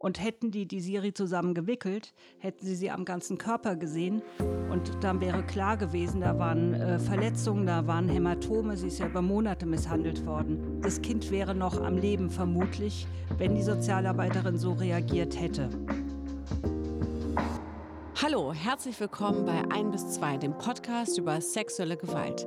Und hätten die die Siri zusammen gewickelt, hätten sie sie am ganzen Körper gesehen. Und dann wäre klar gewesen, da waren äh, Verletzungen, da waren Hämatome. Sie ist ja über Monate misshandelt worden. Das Kind wäre noch am Leben vermutlich, wenn die Sozialarbeiterin so reagiert hätte. Hallo, herzlich willkommen bei 1 bis 2, dem Podcast über sexuelle Gewalt.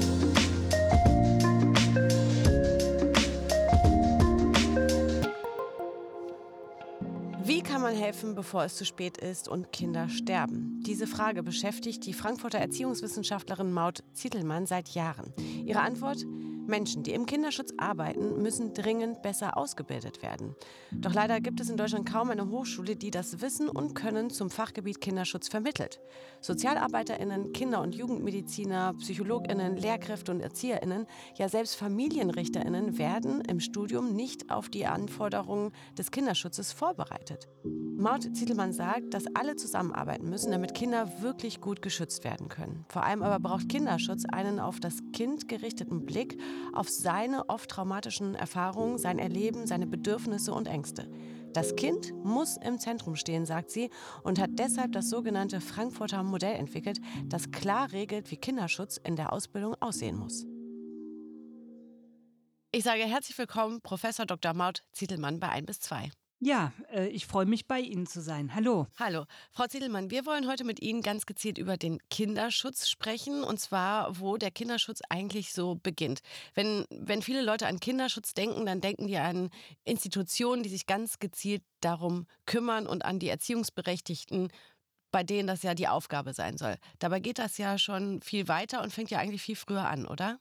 Kann man helfen, bevor es zu spät ist und Kinder sterben? Diese Frage beschäftigt die Frankfurter Erziehungswissenschaftlerin Maud Zittelmann seit Jahren. Ihre Antwort? Menschen, die im Kinderschutz arbeiten, müssen dringend besser ausgebildet werden. Doch leider gibt es in Deutschland kaum eine Hochschule, die das Wissen und Können zum Fachgebiet Kinderschutz vermittelt. Sozialarbeiterinnen, Kinder- und Jugendmediziner, Psychologinnen, Lehrkräfte und Erzieherinnen, ja selbst Familienrichterinnen werden im Studium nicht auf die Anforderungen des Kinderschutzes vorbereitet. Maud Zietelmann sagt, dass alle zusammenarbeiten müssen, damit Kinder wirklich gut geschützt werden können. Vor allem aber braucht Kinderschutz einen auf das Kind gerichteten Blick auf seine oft traumatischen Erfahrungen, sein Erleben, seine Bedürfnisse und Ängste. Das Kind muss im Zentrum stehen, sagt sie, und hat deshalb das sogenannte Frankfurter Modell entwickelt, das klar regelt, wie Kinderschutz in der Ausbildung aussehen muss. Ich sage herzlich willkommen, Professor Dr. Maud Zietelmann bei 1 bis 2. Ja, äh, ich freue mich, bei Ihnen zu sein. Hallo. Hallo. Frau Ziedelmann, wir wollen heute mit Ihnen ganz gezielt über den Kinderschutz sprechen. Und zwar, wo der Kinderschutz eigentlich so beginnt. Wenn, wenn viele Leute an Kinderschutz denken, dann denken die an Institutionen, die sich ganz gezielt darum kümmern und an die Erziehungsberechtigten, bei denen das ja die Aufgabe sein soll. Dabei geht das ja schon viel weiter und fängt ja eigentlich viel früher an, oder?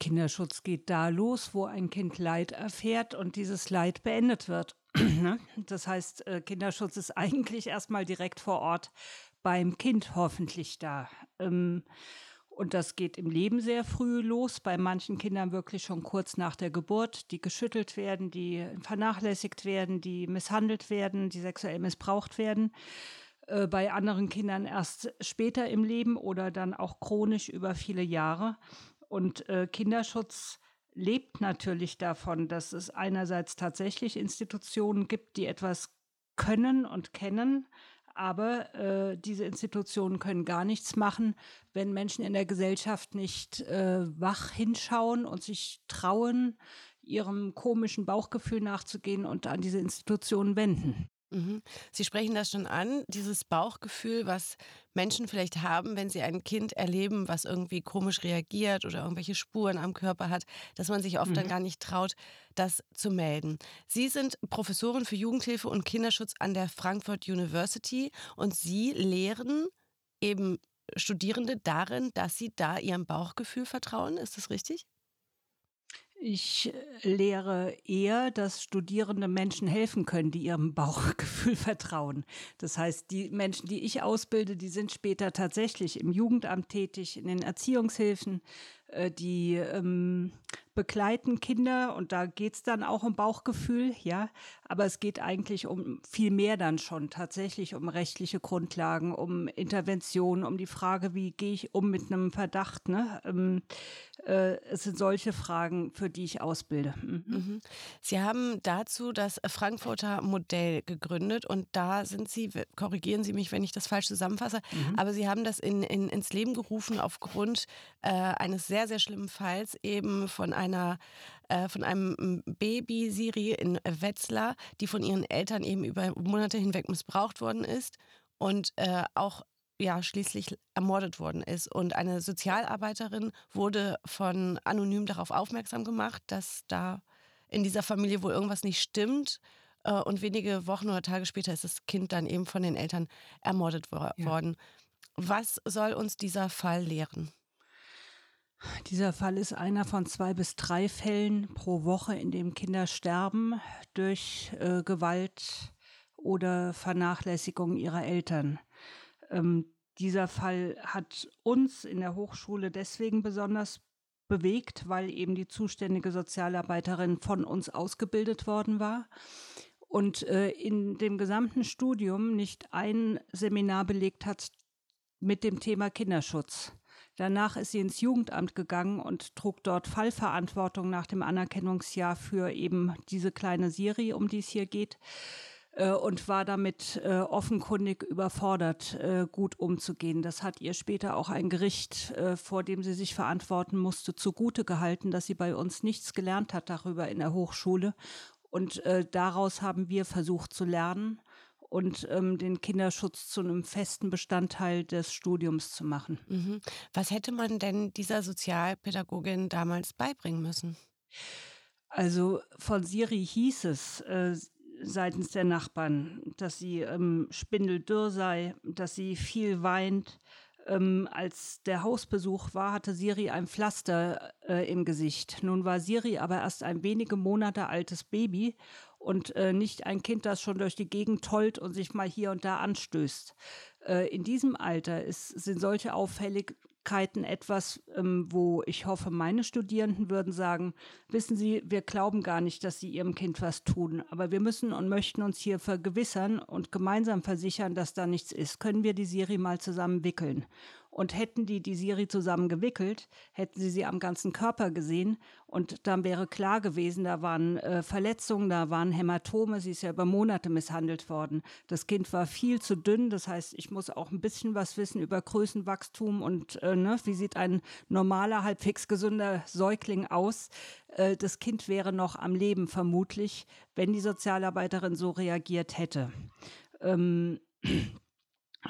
Kinderschutz geht da los, wo ein Kind Leid erfährt und dieses Leid beendet wird. Ne? das heißt, äh, Kinderschutz ist eigentlich erstmal direkt vor Ort beim Kind hoffentlich da. Ähm, und das geht im Leben sehr früh los, bei manchen Kindern wirklich schon kurz nach der Geburt, die geschüttelt werden, die vernachlässigt werden, die misshandelt werden, die sexuell missbraucht werden. Äh, bei anderen Kindern erst später im Leben oder dann auch chronisch über viele Jahre. Und äh, Kinderschutz lebt natürlich davon, dass es einerseits tatsächlich Institutionen gibt, die etwas können und kennen, aber äh, diese Institutionen können gar nichts machen, wenn Menschen in der Gesellschaft nicht äh, wach hinschauen und sich trauen, ihrem komischen Bauchgefühl nachzugehen und an diese Institutionen wenden. Mhm. Sie sprechen das schon an, dieses Bauchgefühl, was Menschen vielleicht haben, wenn sie ein Kind erleben, was irgendwie komisch reagiert oder irgendwelche Spuren am Körper hat, dass man sich oft mhm. dann gar nicht traut, das zu melden. Sie sind Professorin für Jugendhilfe und Kinderschutz an der Frankfurt University und Sie lehren eben Studierende darin, dass sie da ihrem Bauchgefühl vertrauen. Ist das richtig? Ich lehre eher, dass studierende Menschen helfen können, die ihrem Bauchgefühl vertrauen. Das heißt, die Menschen, die ich ausbilde, die sind später tatsächlich im Jugendamt tätig, in den Erziehungshilfen, äh, die ähm, begleiten Kinder und da geht's dann auch um Bauchgefühl, ja. Aber es geht eigentlich um viel mehr dann schon, tatsächlich um rechtliche Grundlagen, um Intervention, um die Frage, wie gehe ich um mit einem Verdacht. Ne? Ähm, äh, es sind solche Fragen, für die ich ausbilde. Mhm. Mhm. Sie haben dazu das Frankfurter Modell gegründet und da sind Sie, korrigieren Sie mich, wenn ich das falsch zusammenfasse, mhm. aber Sie haben das in, in, ins Leben gerufen aufgrund äh, eines sehr, sehr schlimmen Falls eben von einem einer, äh, von einem Baby Siri in Wetzlar, die von ihren Eltern eben über Monate hinweg missbraucht worden ist und äh, auch ja schließlich ermordet worden ist. Und eine Sozialarbeiterin wurde von anonym darauf aufmerksam gemacht, dass da in dieser Familie wohl irgendwas nicht stimmt. Äh, und wenige Wochen oder Tage später ist das Kind dann eben von den Eltern ermordet wo ja. worden. Was soll uns dieser Fall lehren? Dieser Fall ist einer von zwei bis drei Fällen pro Woche, in dem Kinder sterben durch äh, Gewalt oder Vernachlässigung ihrer Eltern. Ähm, dieser Fall hat uns in der Hochschule deswegen besonders bewegt, weil eben die zuständige Sozialarbeiterin von uns ausgebildet worden war und äh, in dem gesamten Studium nicht ein Seminar belegt hat mit dem Thema Kinderschutz. Danach ist sie ins Jugendamt gegangen und trug dort Fallverantwortung nach dem Anerkennungsjahr für eben diese kleine Siri, um die es hier geht äh, und war damit äh, offenkundig überfordert, äh, gut umzugehen. Das hat ihr später auch ein Gericht, äh, vor dem sie sich verantworten musste, zugute gehalten, dass sie bei uns nichts gelernt hat darüber in der Hochschule. Und äh, daraus haben wir versucht zu lernen und ähm, den Kinderschutz zu einem festen Bestandteil des Studiums zu machen. Mhm. Was hätte man denn dieser Sozialpädagogin damals beibringen müssen? Also von Siri hieß es äh, seitens der Nachbarn, dass sie ähm, spindeldürr sei, dass sie viel weint. Ähm, als der Hausbesuch war, hatte Siri ein Pflaster äh, im Gesicht. Nun war Siri aber erst ein wenige Monate altes Baby und äh, nicht ein Kind, das schon durch die Gegend tollt und sich mal hier und da anstößt. Äh, in diesem Alter ist, sind solche Auffälligkeiten etwas, ähm, wo ich hoffe, meine Studierenden würden sagen, wissen Sie, wir glauben gar nicht, dass Sie Ihrem Kind was tun, aber wir müssen und möchten uns hier vergewissern und gemeinsam versichern, dass da nichts ist. Können wir die Serie mal zusammen wickeln? Und hätten die die Siri zusammen gewickelt, hätten sie sie am ganzen Körper gesehen und dann wäre klar gewesen, da waren äh, Verletzungen, da waren Hämatome, sie ist ja über Monate misshandelt worden. Das Kind war viel zu dünn, das heißt, ich muss auch ein bisschen was wissen über Größenwachstum und äh, ne, wie sieht ein normaler, halbwegs gesunder Säugling aus. Äh, das Kind wäre noch am Leben vermutlich, wenn die Sozialarbeiterin so reagiert hätte. Ähm,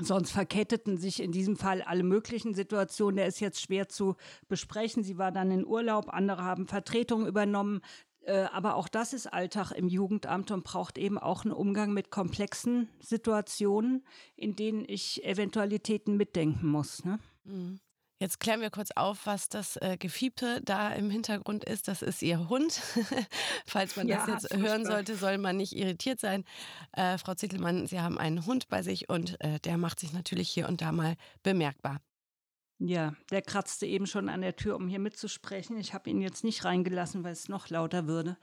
Sonst verketteten sich in diesem Fall alle möglichen Situationen. Der ist jetzt schwer zu besprechen. Sie war dann in Urlaub, andere haben Vertretung übernommen. Äh, aber auch das ist Alltag im Jugendamt und braucht eben auch einen Umgang mit komplexen Situationen, in denen ich Eventualitäten mitdenken muss. Ne? Mhm. Jetzt klären wir kurz auf, was das äh, Gefiebte da im Hintergrund ist. Das ist ihr Hund. Falls man ja, das jetzt hören sollte, soll man nicht irritiert sein. Äh, Frau Zittelmann, Sie haben einen Hund bei sich und äh, der macht sich natürlich hier und da mal bemerkbar. Ja, der kratzte eben schon an der Tür, um hier mitzusprechen. Ich habe ihn jetzt nicht reingelassen, weil es noch lauter würde.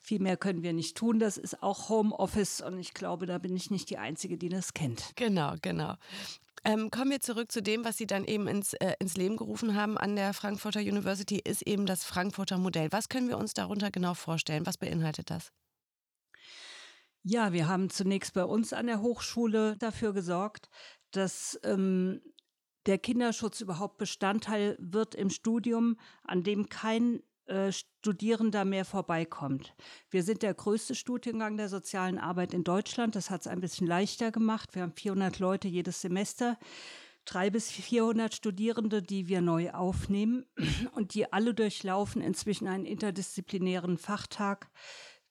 Viel mehr können wir nicht tun. Das ist auch Homeoffice und ich glaube, da bin ich nicht die Einzige, die das kennt. Genau, genau. Ähm, kommen wir zurück zu dem, was Sie dann eben ins, äh, ins Leben gerufen haben an der Frankfurter University, ist eben das Frankfurter Modell. Was können wir uns darunter genau vorstellen? Was beinhaltet das? Ja, wir haben zunächst bei uns an der Hochschule dafür gesorgt, dass ähm, der Kinderschutz überhaupt Bestandteil wird im Studium, an dem kein äh, Studierender mehr vorbeikommt. Wir sind der größte Studiengang der sozialen Arbeit in Deutschland. Das hat es ein bisschen leichter gemacht. Wir haben 400 Leute jedes Semester drei bis 400 Studierende, die wir neu aufnehmen und die alle durchlaufen inzwischen einen interdisziplinären Fachtag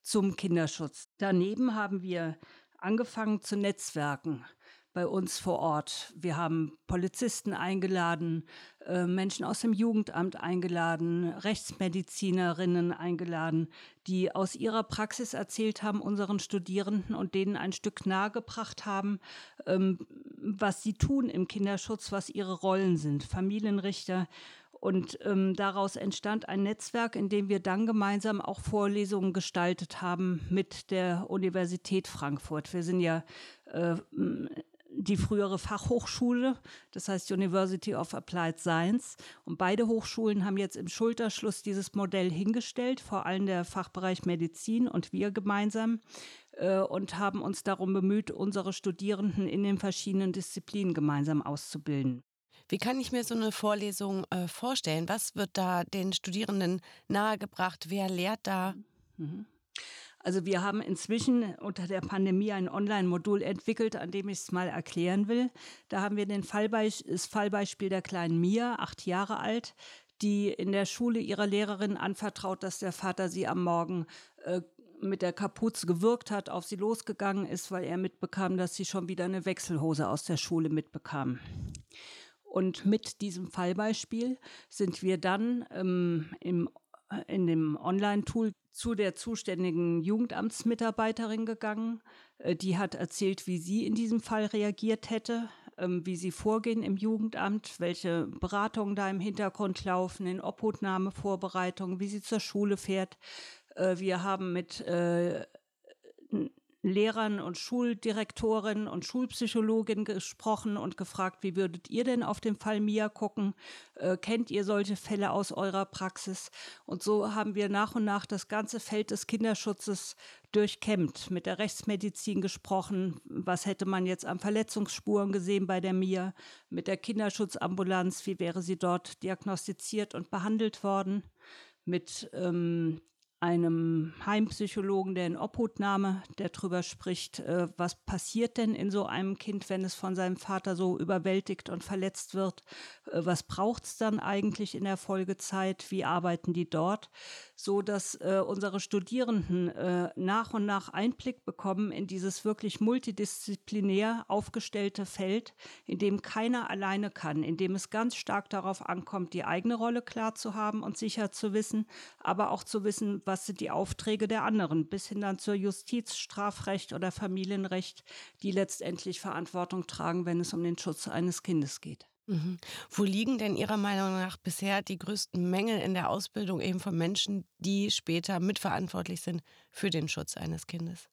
zum Kinderschutz. Daneben haben wir angefangen zu Netzwerken bei uns vor Ort. Wir haben Polizisten eingeladen, äh, Menschen aus dem Jugendamt eingeladen, Rechtsmedizinerinnen eingeladen, die aus ihrer Praxis erzählt haben, unseren Studierenden und denen ein Stück nahegebracht haben, ähm, was sie tun im Kinderschutz, was ihre Rollen sind. Familienrichter, und ähm, daraus entstand ein Netzwerk, in dem wir dann gemeinsam auch Vorlesungen gestaltet haben mit der Universität Frankfurt. Wir sind ja äh, die frühere Fachhochschule, das heißt University of Applied Science. Und beide Hochschulen haben jetzt im Schulterschluss dieses Modell hingestellt, vor allem der Fachbereich Medizin und wir gemeinsam, äh, und haben uns darum bemüht, unsere Studierenden in den verschiedenen Disziplinen gemeinsam auszubilden. Wie kann ich mir so eine Vorlesung äh, vorstellen? Was wird da den Studierenden nahegebracht? Wer lehrt da? Mhm. Also wir haben inzwischen unter der Pandemie ein Online-Modul entwickelt, an dem ich es mal erklären will. Da haben wir den Fallbeis das Fallbeispiel der kleinen Mia, acht Jahre alt, die in der Schule ihrer Lehrerin anvertraut, dass der Vater sie am Morgen äh, mit der Kapuze gewirkt hat, auf sie losgegangen ist, weil er mitbekam, dass sie schon wieder eine Wechselhose aus der Schule mitbekam. Und mit diesem Fallbeispiel sind wir dann ähm, im, in dem Online-Tool zu der zuständigen Jugendamtsmitarbeiterin gegangen. Äh, die hat erzählt, wie sie in diesem Fall reagiert hätte, ähm, wie sie vorgehen im Jugendamt, welche Beratungen da im Hintergrund laufen, in Obhutnahmevorbereitungen, wie sie zur Schule fährt. Äh, wir haben mit äh, Lehrern und Schuldirektorinnen und Schulpsychologinnen gesprochen und gefragt, wie würdet ihr denn auf den Fall Mia gucken? Äh, kennt ihr solche Fälle aus eurer Praxis? Und so haben wir nach und nach das ganze Feld des Kinderschutzes durchkämmt, mit der Rechtsmedizin gesprochen, was hätte man jetzt an Verletzungsspuren gesehen bei der Mia, mit der Kinderschutzambulanz, wie wäre sie dort diagnostiziert und behandelt worden, mit ähm, einem Heimpsychologen, der in Obhutnahme, der darüber spricht, äh, was passiert denn in so einem Kind, wenn es von seinem Vater so überwältigt und verletzt wird, äh, was braucht es dann eigentlich in der Folgezeit, wie arbeiten die dort, so dass äh, unsere Studierenden nach und nach Einblick bekommen in dieses wirklich multidisziplinär aufgestellte Feld, in dem keiner alleine kann, in dem es ganz stark darauf ankommt, die eigene Rolle klar zu haben und sicher zu wissen, aber auch zu wissen, was sind die Aufträge der anderen, bis hin dann zur Justiz, Strafrecht oder Familienrecht, die letztendlich Verantwortung tragen, wenn es um den Schutz eines Kindes geht. Mhm. Wo liegen denn Ihrer Meinung nach bisher die größten Mängel in der Ausbildung eben von Menschen, die später mitverantwortlich sind für den Schutz eines Kindes?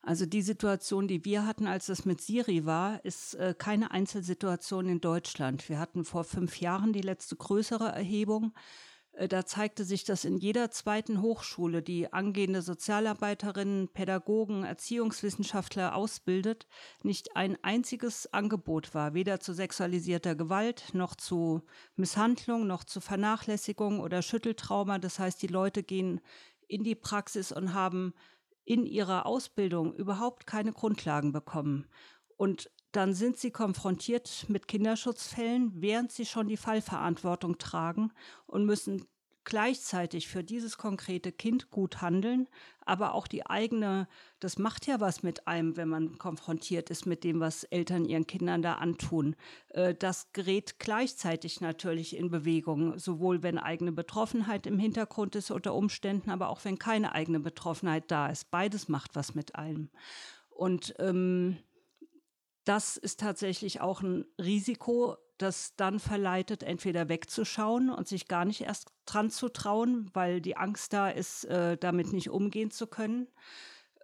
Also die Situation, die wir hatten, als es mit Siri war, ist äh, keine Einzelsituation in Deutschland. Wir hatten vor fünf Jahren die letzte größere Erhebung. Äh, da zeigte sich, dass in jeder zweiten Hochschule, die angehende Sozialarbeiterinnen, Pädagogen, Erziehungswissenschaftler ausbildet, nicht ein einziges Angebot war, weder zu sexualisierter Gewalt noch zu Misshandlung noch zu Vernachlässigung oder Schütteltrauma. Das heißt, die Leute gehen in die Praxis und haben in ihrer Ausbildung überhaupt keine Grundlagen bekommen. Und dann sind sie konfrontiert mit Kinderschutzfällen, während sie schon die Fallverantwortung tragen und müssen gleichzeitig für dieses konkrete Kind gut handeln, aber auch die eigene, das macht ja was mit einem, wenn man konfrontiert ist mit dem, was Eltern ihren Kindern da antun. Äh, das gerät gleichzeitig natürlich in Bewegung, sowohl wenn eigene Betroffenheit im Hintergrund ist unter Umständen, aber auch wenn keine eigene Betroffenheit da ist. Beides macht was mit einem. Und ähm, das ist tatsächlich auch ein Risiko, das dann verleitet, entweder wegzuschauen und sich gar nicht erst dran zu trauen, weil die Angst da ist, äh, damit nicht umgehen zu können.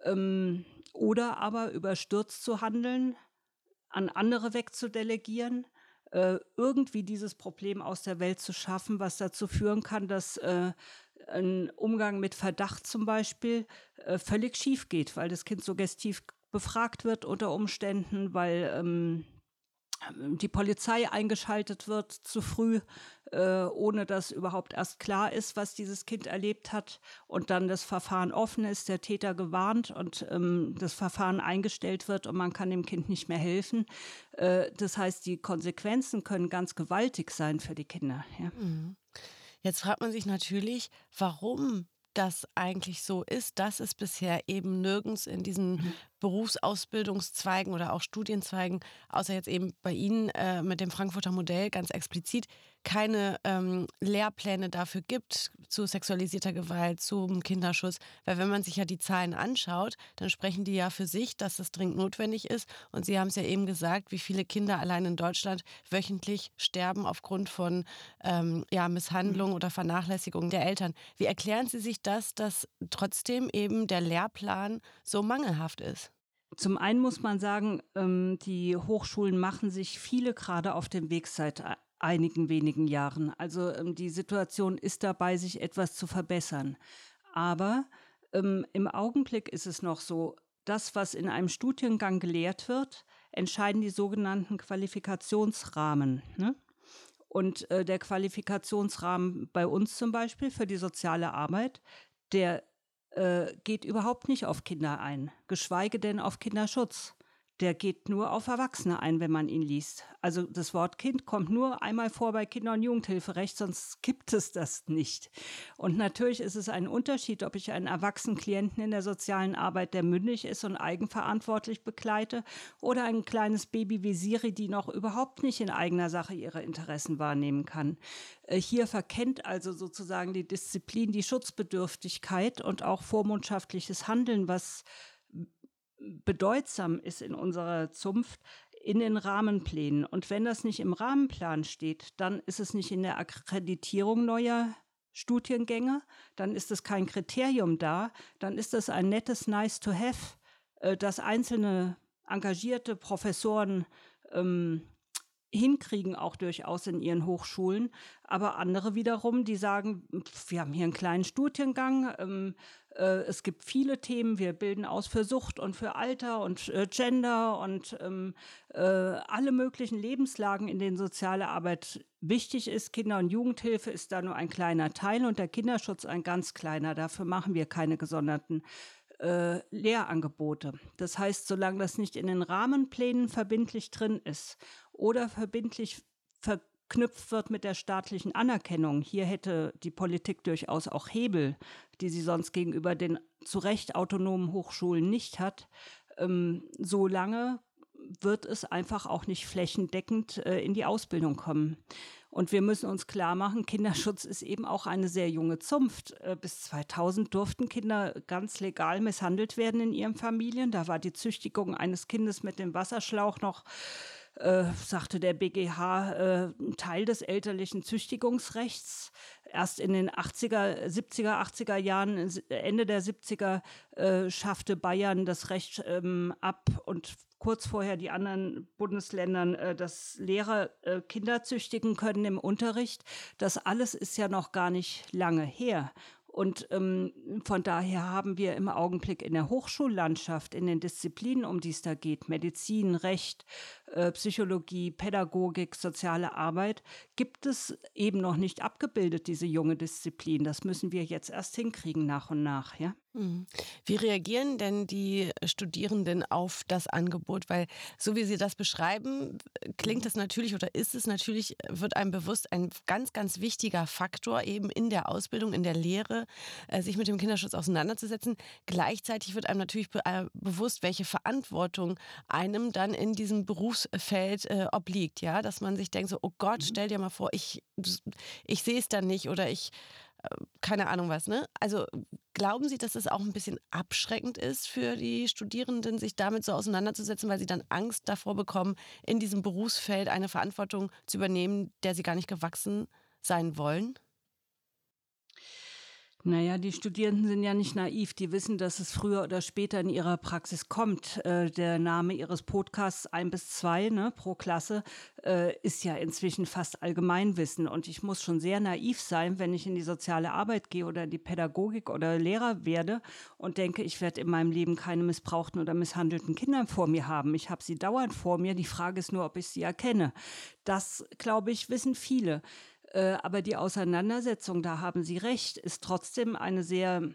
Ähm, oder aber überstürzt zu handeln, an andere wegzudelegieren, äh, irgendwie dieses Problem aus der Welt zu schaffen, was dazu führen kann, dass äh, ein Umgang mit Verdacht zum Beispiel äh, völlig schief geht, weil das Kind suggestiv befragt wird unter Umständen, weil ähm, die Polizei eingeschaltet wird zu früh, äh, ohne dass überhaupt erst klar ist, was dieses Kind erlebt hat und dann das Verfahren offen ist, der Täter gewarnt und ähm, das Verfahren eingestellt wird und man kann dem Kind nicht mehr helfen. Äh, das heißt, die Konsequenzen können ganz gewaltig sein für die Kinder. Ja. Mhm. Jetzt fragt man sich natürlich, warum das eigentlich so ist, dass es bisher eben nirgends in diesen mhm. Berufsausbildungszweigen oder auch Studienzweigen, außer jetzt eben bei Ihnen äh, mit dem Frankfurter Modell ganz explizit, keine ähm, Lehrpläne dafür gibt zu sexualisierter Gewalt, zum Kinderschutz. Weil wenn man sich ja die Zahlen anschaut, dann sprechen die ja für sich, dass das dringend notwendig ist. Und Sie haben es ja eben gesagt, wie viele Kinder allein in Deutschland wöchentlich sterben aufgrund von ähm, ja, Misshandlung oder Vernachlässigung der Eltern. Wie erklären Sie sich das, dass trotzdem eben der Lehrplan so mangelhaft ist? Zum einen muss man sagen, ähm, die Hochschulen machen sich viele gerade auf dem Weg seit einigen wenigen Jahren. Also ähm, die Situation ist dabei, sich etwas zu verbessern. Aber ähm, im Augenblick ist es noch so, das, was in einem Studiengang gelehrt wird, entscheiden die sogenannten Qualifikationsrahmen. Ne? Und äh, der Qualifikationsrahmen bei uns zum Beispiel für die soziale Arbeit, der äh, geht überhaupt nicht auf Kinder ein, geschweige denn auf Kinderschutz der geht nur auf Erwachsene ein, wenn man ihn liest. Also das Wort Kind kommt nur einmal vor bei Kinder- und Jugendhilferecht, sonst gibt es das nicht. Und natürlich ist es ein Unterschied, ob ich einen erwachsenen Klienten in der sozialen Arbeit, der mündig ist und eigenverantwortlich begleite, oder ein kleines Baby wie Siri, die noch überhaupt nicht in eigener Sache ihre Interessen wahrnehmen kann. Äh, hier verkennt also sozusagen die Disziplin die Schutzbedürftigkeit und auch vormundschaftliches Handeln, was bedeutsam ist in unserer Zunft, in den Rahmenplänen. Und wenn das nicht im Rahmenplan steht, dann ist es nicht in der Akkreditierung neuer Studiengänge, dann ist es kein Kriterium da, dann ist es ein nettes Nice to Have, äh, dass einzelne engagierte Professoren ähm, hinkriegen, auch durchaus in ihren Hochschulen. Aber andere wiederum, die sagen, wir haben hier einen kleinen Studiengang, ähm, äh, es gibt viele Themen, wir bilden aus für Sucht und für Alter und äh, Gender und ähm, äh, alle möglichen Lebenslagen, in denen soziale Arbeit wichtig ist. Kinder- und Jugendhilfe ist da nur ein kleiner Teil und der Kinderschutz ein ganz kleiner. Dafür machen wir keine gesonderten äh, Lehrangebote. Das heißt, solange das nicht in den Rahmenplänen verbindlich drin ist oder verbindlich verknüpft wird mit der staatlichen Anerkennung, hier hätte die Politik durchaus auch Hebel, die sie sonst gegenüber den zu Recht autonomen Hochschulen nicht hat, ähm, solange wird es einfach auch nicht flächendeckend äh, in die Ausbildung kommen. Und wir müssen uns klar machen, Kinderschutz ist eben auch eine sehr junge Zunft. Äh, bis 2000 durften Kinder ganz legal misshandelt werden in ihren Familien. Da war die Züchtigung eines Kindes mit dem Wasserschlauch noch äh, sagte der BGH, äh, Teil des elterlichen Züchtigungsrechts. Erst in den 80er, 70er, 80er Jahren, Ende der 70er, äh, schaffte Bayern das Recht ähm, ab und kurz vorher die anderen Bundesländern, äh, dass Lehrer äh, Kinder züchtigen können im Unterricht. Das alles ist ja noch gar nicht lange her. Und ähm, von daher haben wir im Augenblick in der Hochschullandschaft, in den Disziplinen, um die es da geht, Medizin, Recht, äh, Psychologie, Pädagogik, soziale Arbeit, gibt es eben noch nicht abgebildet, diese junge Disziplin. Das müssen wir jetzt erst hinkriegen nach und nach, ja. Mhm. Wie reagieren denn die Studierenden auf das Angebot? Weil so wie Sie das beschreiben, klingt es natürlich oder ist es natürlich, wird einem bewusst ein ganz, ganz wichtiger Faktor eben in der Ausbildung, in der Lehre, äh, sich mit dem Kinderschutz auseinanderzusetzen. Gleichzeitig wird einem natürlich äh, bewusst, welche Verantwortung einem dann in diesem Berufsfeld äh, obliegt. Ja, dass man sich denkt so, oh Gott, mhm. stell dir mal vor, ich, ich sehe es dann nicht oder ich keine Ahnung was, ne? Also glauben Sie, dass es auch ein bisschen abschreckend ist für die Studierenden, sich damit so auseinanderzusetzen, weil sie dann Angst davor bekommen, in diesem Berufsfeld eine Verantwortung zu übernehmen, der sie gar nicht gewachsen sein wollen? Naja, die Studierenden sind ja nicht naiv. Die wissen, dass es früher oder später in ihrer Praxis kommt. Äh, der Name ihres Podcasts ein bis zwei ne, pro Klasse äh, ist ja inzwischen fast Allgemeinwissen. Und ich muss schon sehr naiv sein, wenn ich in die soziale Arbeit gehe oder in die Pädagogik oder Lehrer werde und denke, ich werde in meinem Leben keine missbrauchten oder misshandelten Kinder vor mir haben. Ich habe sie dauernd vor mir. Die Frage ist nur, ob ich sie erkenne. Das, glaube ich, wissen viele. Äh, aber die Auseinandersetzung, da haben Sie recht, ist trotzdem eine sehr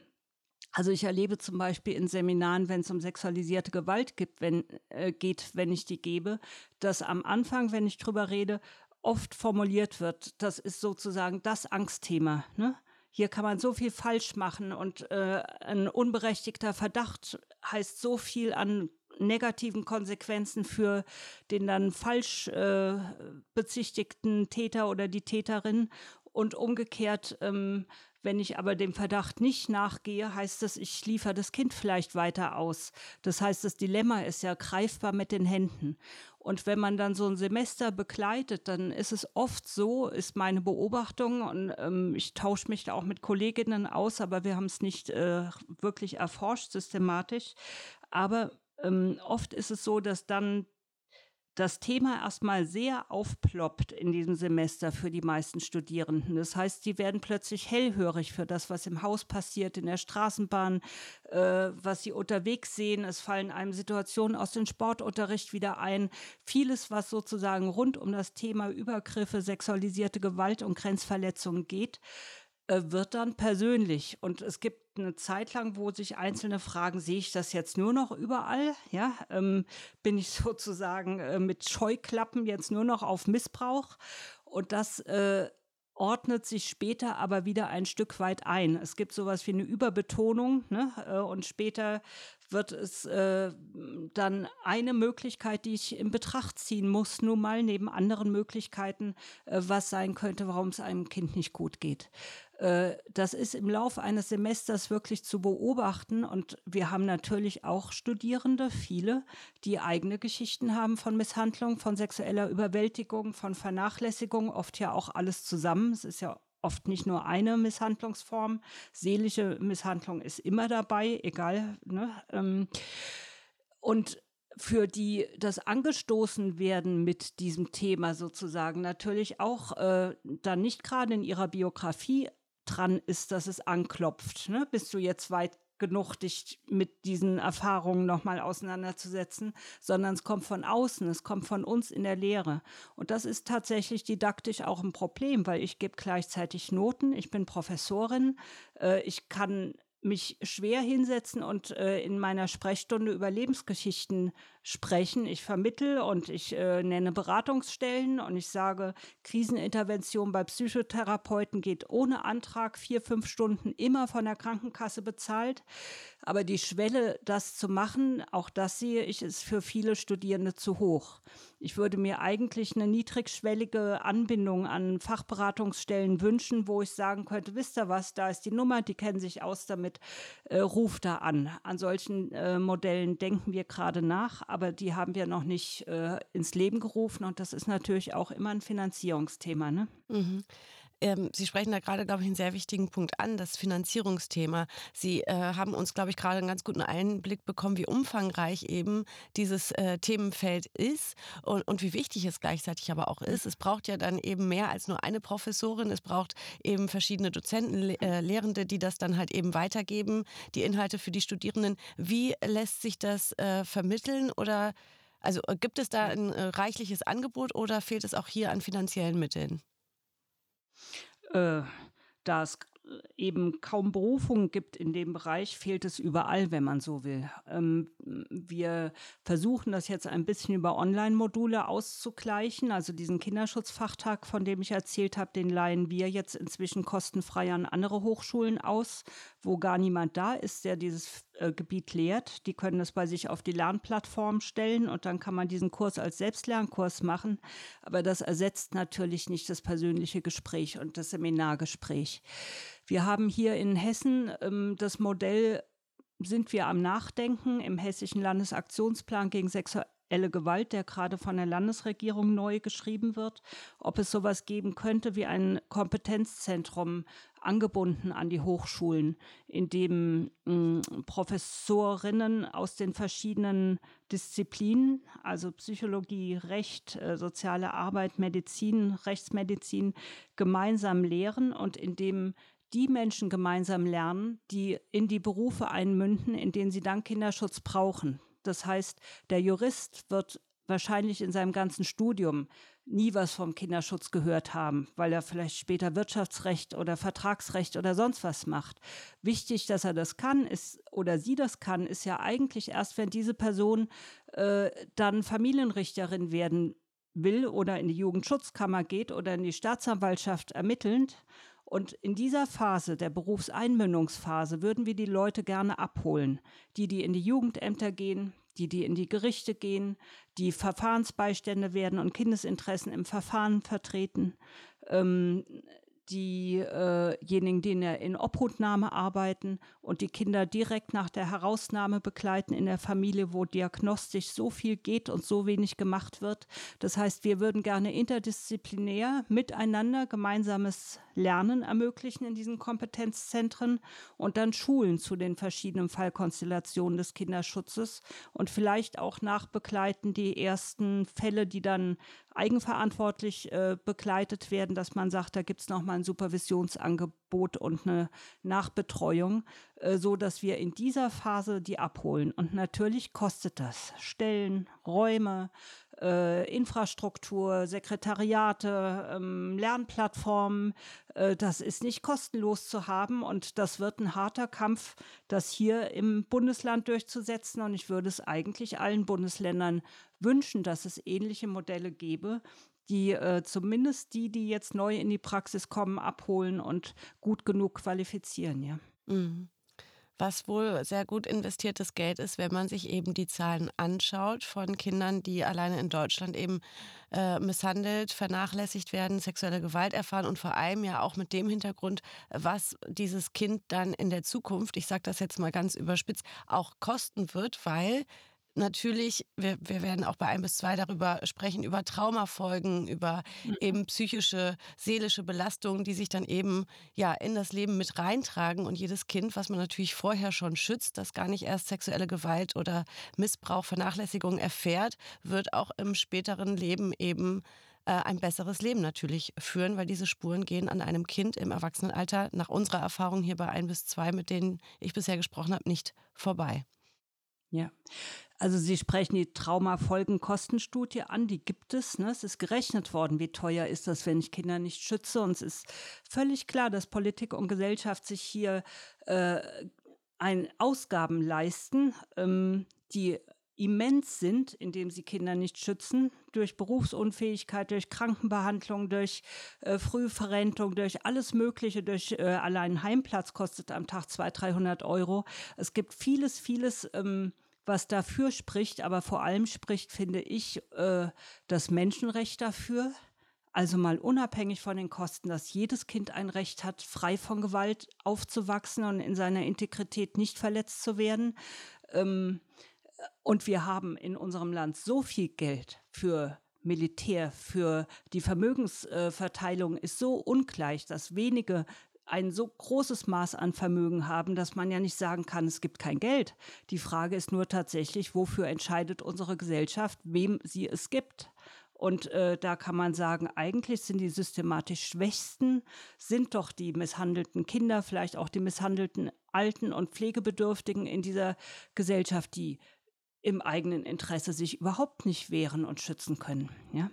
also ich erlebe zum Beispiel in Seminaren, wenn es um sexualisierte Gewalt gibt, wenn, äh, geht, wenn ich die gebe, dass am Anfang, wenn ich drüber rede, oft formuliert wird, das ist sozusagen das Angstthema. Ne? Hier kann man so viel falsch machen und äh, ein unberechtigter Verdacht heißt so viel an negativen Konsequenzen für den dann falsch äh, bezichtigten Täter oder die Täterin. Und umgekehrt, ähm, wenn ich aber dem Verdacht nicht nachgehe, heißt das, ich liefere das Kind vielleicht weiter aus. Das heißt, das Dilemma ist ja greifbar mit den Händen. Und wenn man dann so ein Semester begleitet, dann ist es oft so, ist meine Beobachtung, und ähm, ich tausche mich da auch mit Kolleginnen aus, aber wir haben es nicht äh, wirklich erforscht systematisch. Aber ähm, oft ist es so, dass dann das Thema erstmal sehr aufploppt in diesem Semester für die meisten Studierenden. Das heißt, die werden plötzlich hellhörig für das, was im Haus passiert, in der Straßenbahn, äh, was sie unterwegs sehen. Es fallen einem Situationen aus dem Sportunterricht wieder ein. Vieles, was sozusagen rund um das Thema Übergriffe, sexualisierte Gewalt und Grenzverletzungen geht, äh, wird dann persönlich. Und es gibt eine Zeit lang, wo sich einzelne fragen, sehe ich das jetzt nur noch überall? Ja, ähm, bin ich sozusagen äh, mit Scheuklappen jetzt nur noch auf Missbrauch? Und das äh, ordnet sich später aber wieder ein Stück weit ein. Es gibt sowas wie eine Überbetonung ne? Äh, und später wird es äh, dann eine Möglichkeit, die ich in Betracht ziehen muss, nur mal neben anderen Möglichkeiten, äh, was sein könnte, warum es einem Kind nicht gut geht. Äh, das ist im Laufe eines Semesters wirklich zu beobachten. Und wir haben natürlich auch Studierende, viele, die eigene Geschichten haben von Misshandlung, von sexueller Überwältigung, von Vernachlässigung, oft ja auch alles zusammen. Es ist ja oft nicht nur eine Misshandlungsform. Seelische Misshandlung ist immer dabei, egal. Ne? Ähm, und für die das angestoßen werden mit diesem Thema sozusagen natürlich auch äh, dann nicht gerade in ihrer Biografie dran ist, dass es anklopft. Ne? Bist du jetzt weit genug, dich mit diesen Erfahrungen nochmal auseinanderzusetzen, sondern es kommt von außen, es kommt von uns in der Lehre. Und das ist tatsächlich didaktisch auch ein Problem, weil ich gebe gleichzeitig Noten, ich bin Professorin, äh, ich kann mich schwer hinsetzen und äh, in meiner Sprechstunde über Lebensgeschichten sprechen. Ich vermittel und ich äh, nenne Beratungsstellen und ich sage, Krisenintervention bei Psychotherapeuten geht ohne Antrag vier, fünf Stunden immer von der Krankenkasse bezahlt. Aber die Schwelle, das zu machen, auch das sehe ich, ist für viele Studierende zu hoch. Ich würde mir eigentlich eine niedrigschwellige Anbindung an Fachberatungsstellen wünschen, wo ich sagen könnte, wisst ihr was, da ist die Nummer, die kennen sich aus damit, äh, ruft da an. An solchen äh, Modellen denken wir gerade nach, aber die haben wir noch nicht äh, ins Leben gerufen und das ist natürlich auch immer ein Finanzierungsthema. Ne? Mhm. Ähm, Sie sprechen da gerade, glaube ich, einen sehr wichtigen Punkt an, das Finanzierungsthema. Sie äh, haben uns, glaube ich, gerade einen ganz guten Einblick bekommen, wie umfangreich eben dieses äh, Themenfeld ist und, und wie wichtig es gleichzeitig aber auch ist. Es braucht ja dann eben mehr als nur eine Professorin. Es braucht eben verschiedene Dozenten, äh, Lehrende, die das dann halt eben weitergeben, die Inhalte für die Studierenden. Wie lässt sich das äh, vermitteln oder also äh, gibt es da ein äh, reichliches Angebot oder fehlt es auch hier an finanziellen Mitteln? Äh, da es eben kaum Berufungen gibt in dem Bereich, fehlt es überall, wenn man so will. Ähm, wir versuchen das jetzt ein bisschen über Online-Module auszugleichen. Also diesen Kinderschutzfachtag, von dem ich erzählt habe, den leihen wir jetzt inzwischen kostenfrei an andere Hochschulen aus, wo gar niemand da ist, der dieses äh, Gebiet lehrt. Die können das bei sich auf die Lernplattform stellen und dann kann man diesen Kurs als Selbstlernkurs machen. Aber das ersetzt natürlich nicht das persönliche Gespräch und das Seminargespräch. Wir haben hier in Hessen ähm, das Modell sind wir am Nachdenken im Hessischen Landesaktionsplan gegen sexuelle Gewalt, der gerade von der Landesregierung neu geschrieben wird, ob es sowas geben könnte wie ein Kompetenzzentrum angebunden an die Hochschulen, in dem mh, hm, Professorinnen aus den verschiedenen Disziplinen, also Psychologie, Recht, äh, soziale Arbeit, Medizin, Rechtsmedizin, gemeinsam lehren und in dem die Menschen gemeinsam lernen, die in die Berufe einmünden, in denen sie dann Kinderschutz brauchen. Das heißt, der Jurist wird wahrscheinlich in seinem ganzen Studium nie was vom Kinderschutz gehört haben, weil er vielleicht später Wirtschaftsrecht oder Vertragsrecht oder sonst was macht. Wichtig, dass er das kann, ist oder sie das kann, ist ja eigentlich erst, wenn diese Person äh, dann Familienrichterin werden will oder in die Jugendschutzkammer geht oder in die Staatsanwaltschaft ermittelnd und in dieser Phase, der Berufseinmündungsphase, würden wir die Leute gerne abholen. Die, die in die Jugendämter gehen, die, die in die Gerichte gehen, die Verfahrensbeistände werden und Kindesinteressen im Verfahren vertreten, ähm, diejenigen, die in Obhutnahme arbeiten und die Kinder direkt nach der Herausnahme begleiten in der Familie, wo diagnostisch so viel geht und so wenig gemacht wird. Das heißt, wir würden gerne interdisziplinär miteinander gemeinsames Lernen ermöglichen in diesen Kompetenzzentren und dann Schulen zu den verschiedenen Fallkonstellationen des Kinderschutzes und vielleicht auch nachbegleiten die ersten Fälle, die dann eigenverantwortlich äh, begleitet werden, dass man sagt, da gibt es nochmal ein Supervisionsangebot und eine Nachbetreuung, äh, so dass wir in dieser Phase die abholen. Und natürlich kostet das Stellen, Räume, äh, Infrastruktur, Sekretariate, ähm, Lernplattformen. Äh, das ist nicht kostenlos zu haben und das wird ein harter Kampf, das hier im Bundesland durchzusetzen. Und ich würde es eigentlich allen Bundesländern wünschen, dass es ähnliche Modelle gäbe, die äh, zumindest die, die jetzt neu in die Praxis kommen, abholen und gut genug qualifizieren, ja. Mhm was wohl sehr gut investiertes Geld ist, wenn man sich eben die Zahlen anschaut von Kindern, die alleine in Deutschland eben äh, misshandelt, vernachlässigt werden, sexuelle Gewalt erfahren und vor allem ja auch mit dem Hintergrund, was dieses Kind dann in der Zukunft, ich sage das jetzt mal ganz überspitzt, auch kosten wird, weil natürlich, wir, wir werden auch bei ein bis zwei darüber sprechen, über Traumafolgen, über mhm. eben psychische, seelische Belastungen, die sich dann eben ja in das Leben mit reintragen. Und jedes Kind, was man natürlich vorher schon schützt, das gar nicht erst sexuelle Gewalt oder Missbrauch, Vernachlässigung erfährt, wird auch im späteren Leben eben äh, ein besseres Leben natürlich führen, weil diese Spuren gehen an einem Kind im Erwachsenenalter nach unserer Erfahrung hier bei ein bis zwei, mit denen ich bisher gesprochen habe, nicht vorbei. Ja, also Sie sprechen die Traumafolgenkostenstudie an, die gibt es. Ne? Es ist gerechnet worden, wie teuer ist das, wenn ich Kinder nicht schütze. Und es ist völlig klar, dass Politik und Gesellschaft sich hier äh, ein Ausgaben leisten, ähm, die immens sind, indem sie Kinder nicht schützen, durch Berufsunfähigkeit, durch Krankenbehandlung, durch äh, Frühverrentung, durch alles Mögliche, durch äh, allein Heimplatz kostet am Tag 200, 300 Euro. Es gibt vieles, vieles. Ähm, was dafür spricht, aber vor allem spricht, finde ich, äh, das Menschenrecht dafür. Also mal unabhängig von den Kosten, dass jedes Kind ein Recht hat, frei von Gewalt aufzuwachsen und in seiner Integrität nicht verletzt zu werden. Ähm, und wir haben in unserem Land so viel Geld für Militär, für die Vermögensverteilung ist so ungleich, dass wenige ein so großes Maß an Vermögen haben, dass man ja nicht sagen kann, es gibt kein Geld. Die Frage ist nur tatsächlich, wofür entscheidet unsere Gesellschaft, wem sie es gibt. Und äh, da kann man sagen, eigentlich sind die systematisch Schwächsten, sind doch die misshandelten Kinder, vielleicht auch die misshandelten Alten und Pflegebedürftigen in dieser Gesellschaft, die im eigenen Interesse sich überhaupt nicht wehren und schützen können. Ja?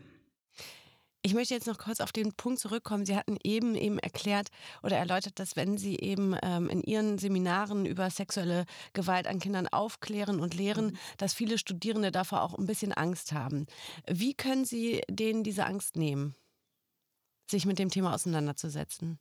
Ich möchte jetzt noch kurz auf den Punkt zurückkommen. Sie hatten eben eben erklärt oder erläutert, dass wenn Sie eben ähm, in Ihren Seminaren über sexuelle Gewalt an Kindern aufklären und lehren, mhm. dass viele Studierende davor auch ein bisschen Angst haben. Wie können Sie denen diese Angst nehmen, sich mit dem Thema auseinanderzusetzen?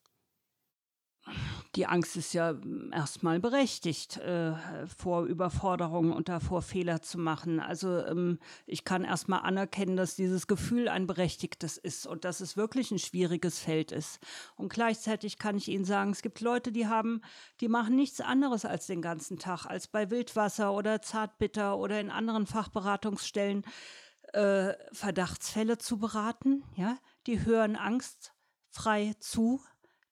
Die Angst ist ja hm, erstmal berechtigt, äh, vor Überforderungen und davor Fehler zu machen. Also ähm, ich kann erstmal anerkennen, dass dieses Gefühl ein berechtigtes ist und dass es wirklich ein schwieriges Feld ist. Und gleichzeitig kann ich Ihnen sagen, es gibt Leute, die haben, die machen nichts anderes als den ganzen Tag, als bei Wildwasser oder Zartbitter oder in anderen Fachberatungsstellen äh, Verdachtsfälle zu beraten. Ja, die hören angstfrei zu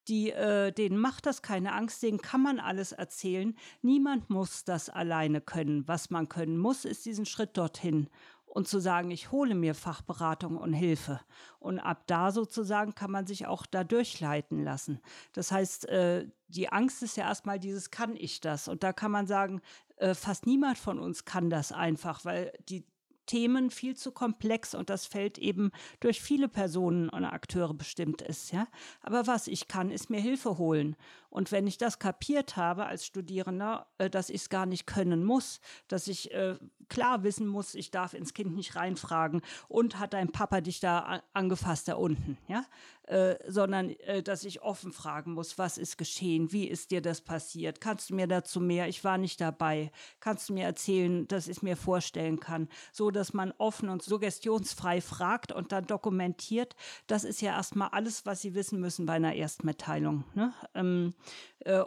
die, äh, denen macht das keine Angst, denen kann man alles erzählen. Niemand muss das alleine können. Was man können muss, ist diesen Schritt dorthin und zu sagen, ich hole mir Fachberatung und Hilfe. Und ab da sozusagen kann man sich auch da durchleiten lassen. Das heißt, äh, die Angst ist ja erstmal dieses, kann ich das? Und da kann man sagen, äh, fast niemand von uns kann das einfach, weil die Themen viel zu komplex und das Feld eben durch viele Personen und Akteure bestimmt ist. Ja? Aber was ich kann, ist mir Hilfe holen. Und wenn ich das kapiert habe als Studierender, äh, dass ich es gar nicht können muss, dass ich äh, klar wissen muss, ich darf ins Kind nicht reinfragen und hat dein Papa dich da angefasst da unten, ja, äh, sondern dass ich offen fragen muss, was ist geschehen, wie ist dir das passiert, kannst du mir dazu mehr, ich war nicht dabei, kannst du mir erzählen, dass ich mir vorstellen kann, so dass man offen und suggestionsfrei fragt und dann dokumentiert, das ist ja erstmal alles, was sie wissen müssen bei einer Erstmitteilung. Ne? Ähm, äh,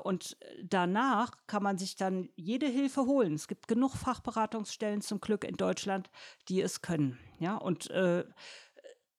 und danach kann man sich dann jede Hilfe holen. Es gibt genug Fachberatungsstellen zum Glück in Deutschland, die es können. Ja, und äh,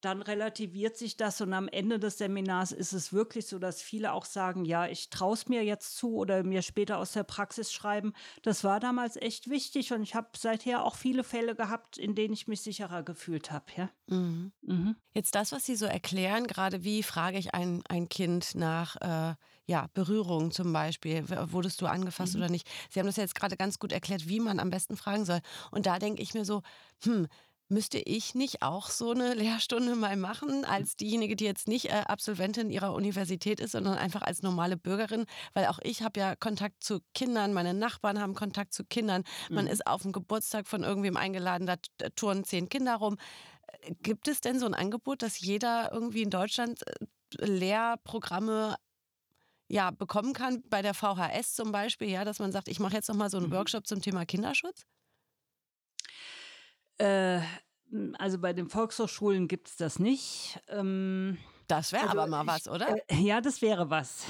dann relativiert sich das und am Ende des Seminars ist es wirklich so, dass viele auch sagen, ja, ich traue es mir jetzt zu oder mir später aus der Praxis schreiben. Das war damals echt wichtig und ich habe seither auch viele Fälle gehabt, in denen ich mich sicherer gefühlt habe. Ja? Mhm. Mhm. Jetzt das, was Sie so erklären, gerade wie frage ich ein, ein Kind nach äh, ja, Berührung zum Beispiel, wurdest du angefasst mhm. oder nicht? Sie haben das jetzt gerade ganz gut erklärt, wie man am besten fragen soll. Und da denke ich mir so, hm, Müsste ich nicht auch so eine Lehrstunde mal machen, als diejenige, die jetzt nicht äh, Absolventin ihrer Universität ist, sondern einfach als normale Bürgerin? Weil auch ich habe ja Kontakt zu Kindern, meine Nachbarn haben Kontakt zu Kindern. Man mhm. ist auf dem Geburtstag von irgendwem eingeladen, da turnen zehn Kinder rum. Äh, gibt es denn so ein Angebot, dass jeder irgendwie in Deutschland äh, Lehrprogramme ja, bekommen kann, bei der VHS zum Beispiel, ja, dass man sagt, ich mache jetzt nochmal so einen mhm. Workshop zum Thema Kinderschutz? Äh, also bei den Volkshochschulen gibt es das nicht. Ähm, das wäre also aber mal was, oder? Äh, ja, das wäre was.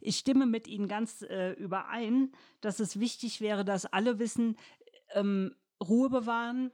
Ich stimme mit Ihnen ganz äh, überein, dass es wichtig wäre, dass alle wissen, ähm, Ruhe bewahren,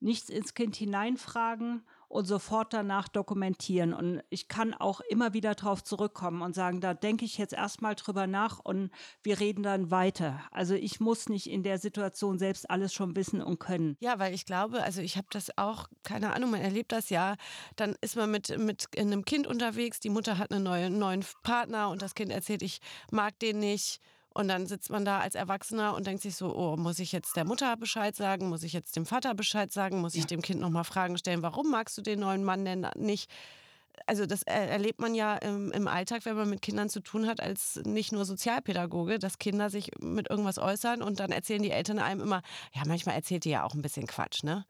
nichts ins Kind hineinfragen und sofort danach dokumentieren. Und ich kann auch immer wieder darauf zurückkommen und sagen, da denke ich jetzt erstmal drüber nach und wir reden dann weiter. Also ich muss nicht in der Situation selbst alles schon wissen und können. Ja, weil ich glaube, also ich habe das auch, keine Ahnung, man erlebt das ja, dann ist man mit, mit einem Kind unterwegs, die Mutter hat einen neuen, neuen Partner und das Kind erzählt, ich mag den nicht und dann sitzt man da als Erwachsener und denkt sich so, oh, muss ich jetzt der Mutter Bescheid sagen? Muss ich jetzt dem Vater Bescheid sagen? Muss ich dem Kind nochmal Fragen stellen? Warum magst du den neuen Mann denn nicht? Also das erlebt man ja im, im, Alltag, wenn man mit Kindern zu tun hat, als nicht nur Sozialpädagoge, dass Kinder sich mit irgendwas äußern und dann erzählen die Eltern einem immer, ja, manchmal erzählt die ja auch ein bisschen Quatsch, ne?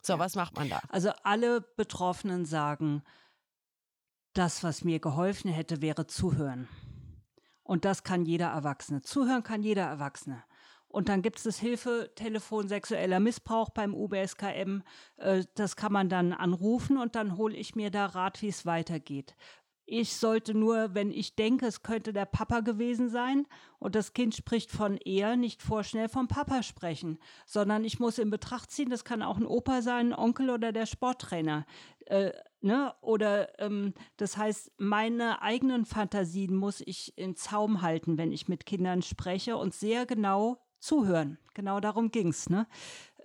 So, ja. was macht man da? Also alle Betroffenen sagen, das, was mir geholfen hätte, wäre zuhören. Und das kann jeder Erwachsene. Zuhören kann jeder Erwachsene. Und dann gibt es das Hilfetelefon sexueller Missbrauch beim UBSKM. Äh, das kann man dann anrufen und dann hole ich mir da Rat, wie es weitergeht. Ich sollte nur, wenn ich denke, es könnte der Papa gewesen sein und das Kind spricht von er, nicht vorschnell vom Papa sprechen, sondern ich muss in Betracht ziehen, das kann auch ein Opa sein, ein Onkel oder der Sporttrainer. Äh, Ne? Oder ähm, das heißt, meine eigenen Fantasien muss ich in Zaum halten, wenn ich mit Kindern spreche und sehr genau zuhören. Genau darum ging's. Ne?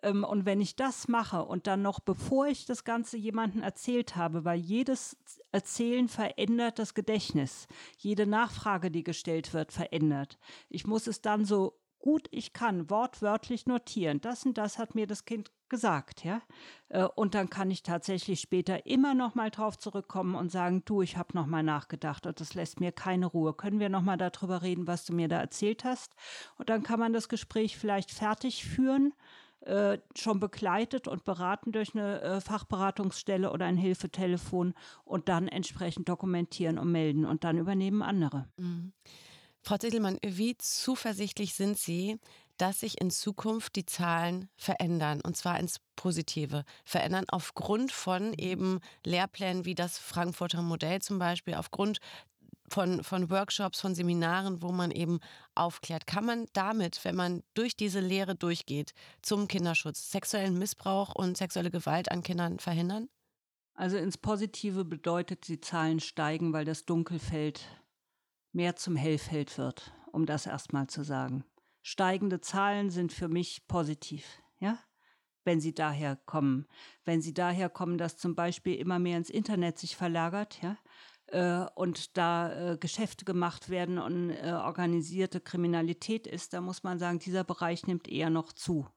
Ähm, und wenn ich das mache und dann noch, bevor ich das Ganze jemandem erzählt habe, weil jedes Erzählen verändert das Gedächtnis. Jede Nachfrage, die gestellt wird, verändert. Ich muss es dann so gut ich kann wortwörtlich notieren. Das und das hat mir das Kind gesagt, ja. Äh, und dann kann ich tatsächlich später immer noch mal drauf zurückkommen und sagen, du, ich habe noch mal nachgedacht und das lässt mir keine Ruhe. Können wir noch mal darüber reden, was du mir da erzählt hast? Und dann kann man das Gespräch vielleicht fertig führen. Äh, schon begleitet und beraten durch eine äh, Fachberatungsstelle oder ein Hilfetelefon und dann entsprechend dokumentieren und melden und dann übernehmen andere. Mhm. Frau Zittelmann, wie zuversichtlich sind Sie, dass sich in Zukunft die Zahlen verändern und zwar ins Positive verändern aufgrund von mhm. eben Lehrplänen wie das Frankfurter Modell zum Beispiel, aufgrund von, von Workshops, von Seminaren, wo man eben aufklärt. Kann man damit, wenn man durch diese Lehre durchgeht, zum Kinderschutz sexuellen Missbrauch und sexuelle Gewalt an Kindern verhindern? Also ins Positive bedeutet, die Zahlen steigen, weil das Dunkelfeld mehr zum Hellfeld wird, um das erstmal zu sagen. Steigende Zahlen sind für mich positiv, ja, wenn sie daher kommen. Wenn sie daher kommen, dass zum Beispiel immer mehr ins Internet sich verlagert, ja, äh, und da äh, Geschäfte gemacht werden und äh, organisierte Kriminalität ist, da muss man sagen, dieser Bereich nimmt eher noch zu.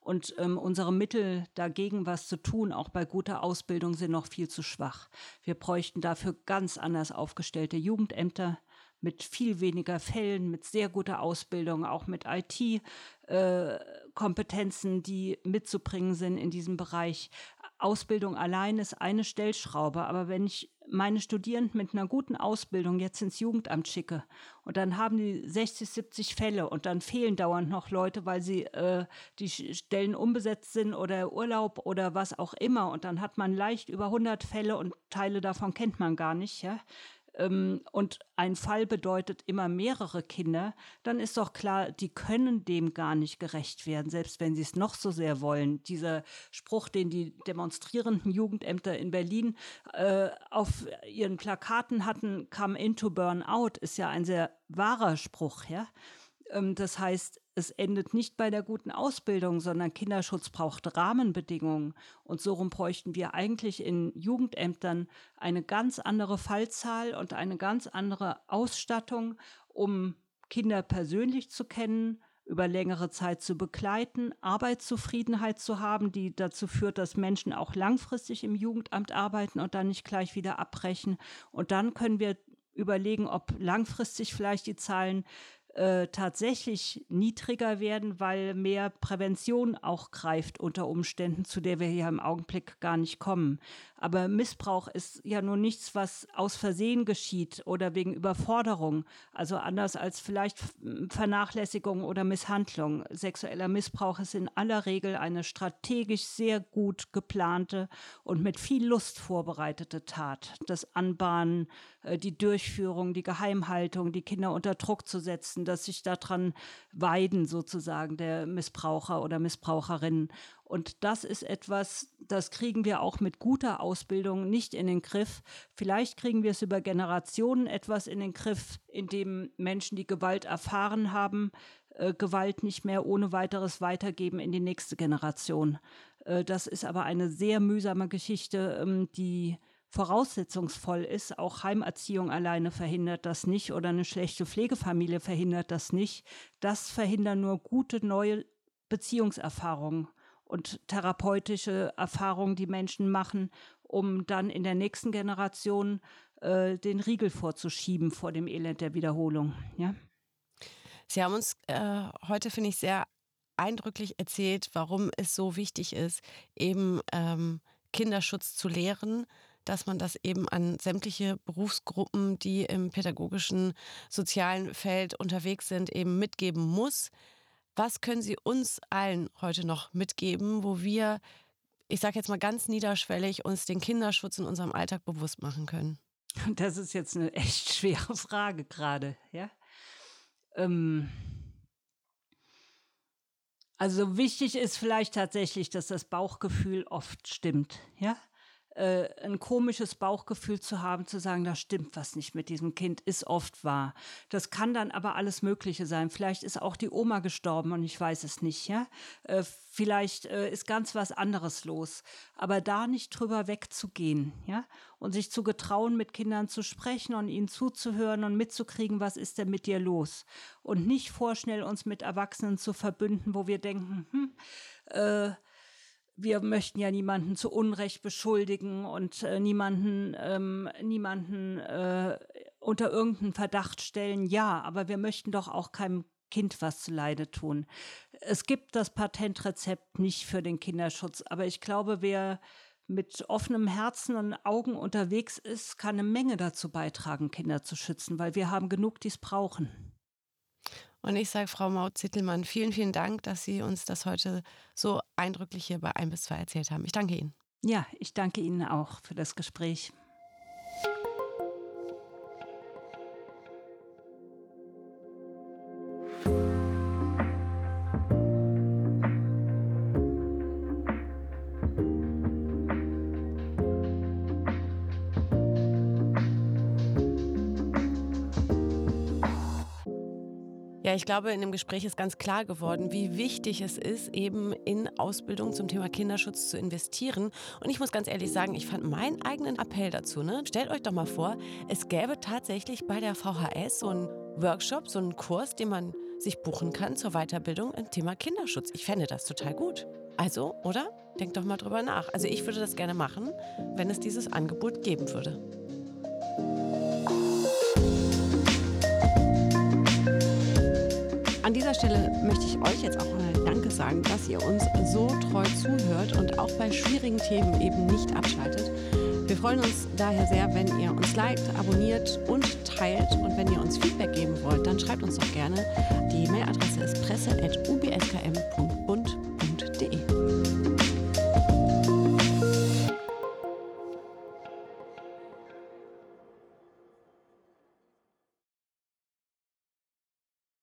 Und ähm, unsere Mittel dagegen was zu tun, auch bei guter Ausbildung, sind noch viel zu schwach. Wir bräuchten dafür ganz anders aufgestellte Jugendämter, mit viel weniger Fällen, mit sehr guter Ausbildung, auch mit IT-Kompetenzen, äh, die mitzubringen sind in diesem Bereich. Ausbildung allein ist eine Stellschraube, aber wenn ich meine Studierenden mit einer guten Ausbildung jetzt ins Jugendamt schicke und dann haben die 60, 70 Fälle und dann fehlen dauernd noch Leute, weil sie äh, die Stellen unbesetzt sind oder Urlaub oder was auch immer und dann hat man leicht über 100 Fälle und Teile davon kennt man gar nicht, ja, ähm, und ein Fall bedeutet immer mehrere Kinder, dann ist doch klar, die können dem gar nicht gerecht werden, selbst wenn sie es noch so sehr wollen. Dieser Spruch, den die demonstrierenden Jugendämter in Berlin äh, auf ihren Plakaten hatten, come into burnout, ist ja ein sehr wahrer Spruch, ja. Ähm, das heißt, es endet nicht bei der guten Ausbildung, sondern Kinderschutz braucht Rahmenbedingungen. Und so rum bräuchten wir eigentlich in Jugendämtern eine ganz andere Fallzahl und eine ganz andere Ausstattung, um Kinder persönlich zu kennen, über längere Zeit zu begleiten, Arbeitszufriedenheit zu haben, die dazu führt, dass Menschen auch langfristig im Jugendamt arbeiten und dann nicht gleich wieder abbrechen. Und dann können wir überlegen, ob langfristig vielleicht die Zahlen äh, tatsächlich niedriger werden, weil mehr Prävention auch greift unter Umständen, zu der wir hier im Augenblick gar nicht kommen. Aber Missbrauch ist ja nur nichts, was aus Versehen geschieht oder wegen Überforderung. Also anders als vielleicht Vernachlässigung oder Misshandlung. Sexueller Missbrauch ist in aller Regel eine strategisch sehr gut geplante und mit viel Lust vorbereitete Tat. Das Anbahnen, äh, die Durchführung, die Geheimhaltung, die Kinder unter Druck zu setzen, dass sich daran weiden, sozusagen, der Missbraucher oder Missbraucherinnen. Und das ist etwas, das kriegen wir auch mit guter Ausbildung nicht in den Griff. Vielleicht kriegen wir es über Generationen etwas in den Griff, indem Menschen, die Gewalt erfahren haben, äh, Gewalt nicht mehr ohne weiteres weitergeben in die nächste Generation. Äh, das ist aber eine sehr mühsame Geschichte, ähm, die voraussetzungsvoll ist. Auch Heimerziehung alleine verhindert das nicht oder eine schlechte Pflegefamilie verhindert das nicht. Das verhindern nur gute neue Beziehungserfahrungen und therapeutische Erfahrungen, die Menschen machen, um dann in der nächsten Generation äh, den Riegel vorzuschieben vor dem Elend der Wiederholung. Ja? Sie haben uns äh, heute, finde ich, sehr eindrücklich erzählt, warum es so wichtig ist, eben ähm, Kinderschutz zu lehren, dass man das eben an sämtliche Berufsgruppen, die im pädagogischen, sozialen Feld unterwegs sind, eben mitgeben muss. Was können Sie uns allen heute noch mitgeben, wo wir, ich sage jetzt mal ganz niederschwellig, uns den Kinderschutz in unserem Alltag bewusst machen können? Das ist jetzt eine echt schwere Frage gerade, ja. Ähm also wichtig ist vielleicht tatsächlich, dass das Bauchgefühl oft stimmt, ja äh, ein komisches Bauchgefühl zu haben, zu sagen, da stimmt was nicht mit diesem Kind, ist oft wahr. Das kann dann aber alles Mögliche sein. Vielleicht ist auch die Oma gestorben und ich weiß es nicht, ja. Äh, vielleicht äh, ist ganz was anderes los. Aber da nicht drüber wegzugehen, ja, und sich zu getrauen, mit Kindern zu sprechen und ihnen zuzuhören und mitzukriegen, was ist denn mit dir los? Und nicht vorschnell uns mit Erwachsenen zu verbünden, wo wir denken, hm, äh, wir möchten ja niemanden zu Unrecht beschuldigen und äh, niemanden, ähm, niemanden äh, unter irgendeinen Verdacht stellen. Ja, aber wir möchten doch auch keinem Kind was zu Leide tun. Es gibt das Patentrezept nicht für den Kinderschutz, aber ich glaube, wer mit offenem Herzen und Augen unterwegs ist, kann eine Menge dazu beitragen, Kinder zu schützen, weil wir haben genug, die es brauchen. Und ich sage Frau Maut-Zittelmann, vielen, vielen Dank, dass Sie uns das heute so eindrücklich hier bei 1 bis 2 erzählt haben. Ich danke Ihnen. Ja, ich danke Ihnen auch für das Gespräch. Ich glaube, in dem Gespräch ist ganz klar geworden, wie wichtig es ist, eben in Ausbildung zum Thema Kinderschutz zu investieren. Und ich muss ganz ehrlich sagen, ich fand meinen eigenen Appell dazu. Ne? Stellt euch doch mal vor, es gäbe tatsächlich bei der VHS so einen Workshop, so einen Kurs, den man sich buchen kann zur Weiterbildung im Thema Kinderschutz. Ich fände das total gut. Also, oder? Denkt doch mal drüber nach. Also ich würde das gerne machen, wenn es dieses Angebot geben würde. An dieser Stelle möchte ich euch jetzt auch mal Danke sagen, dass ihr uns so treu zuhört und auch bei schwierigen Themen eben nicht abschaltet. Wir freuen uns daher sehr, wenn ihr uns liked, abonniert und teilt. Und wenn ihr uns Feedback geben wollt, dann schreibt uns doch gerne. Die Mailadresse ist presse.ubskm.de.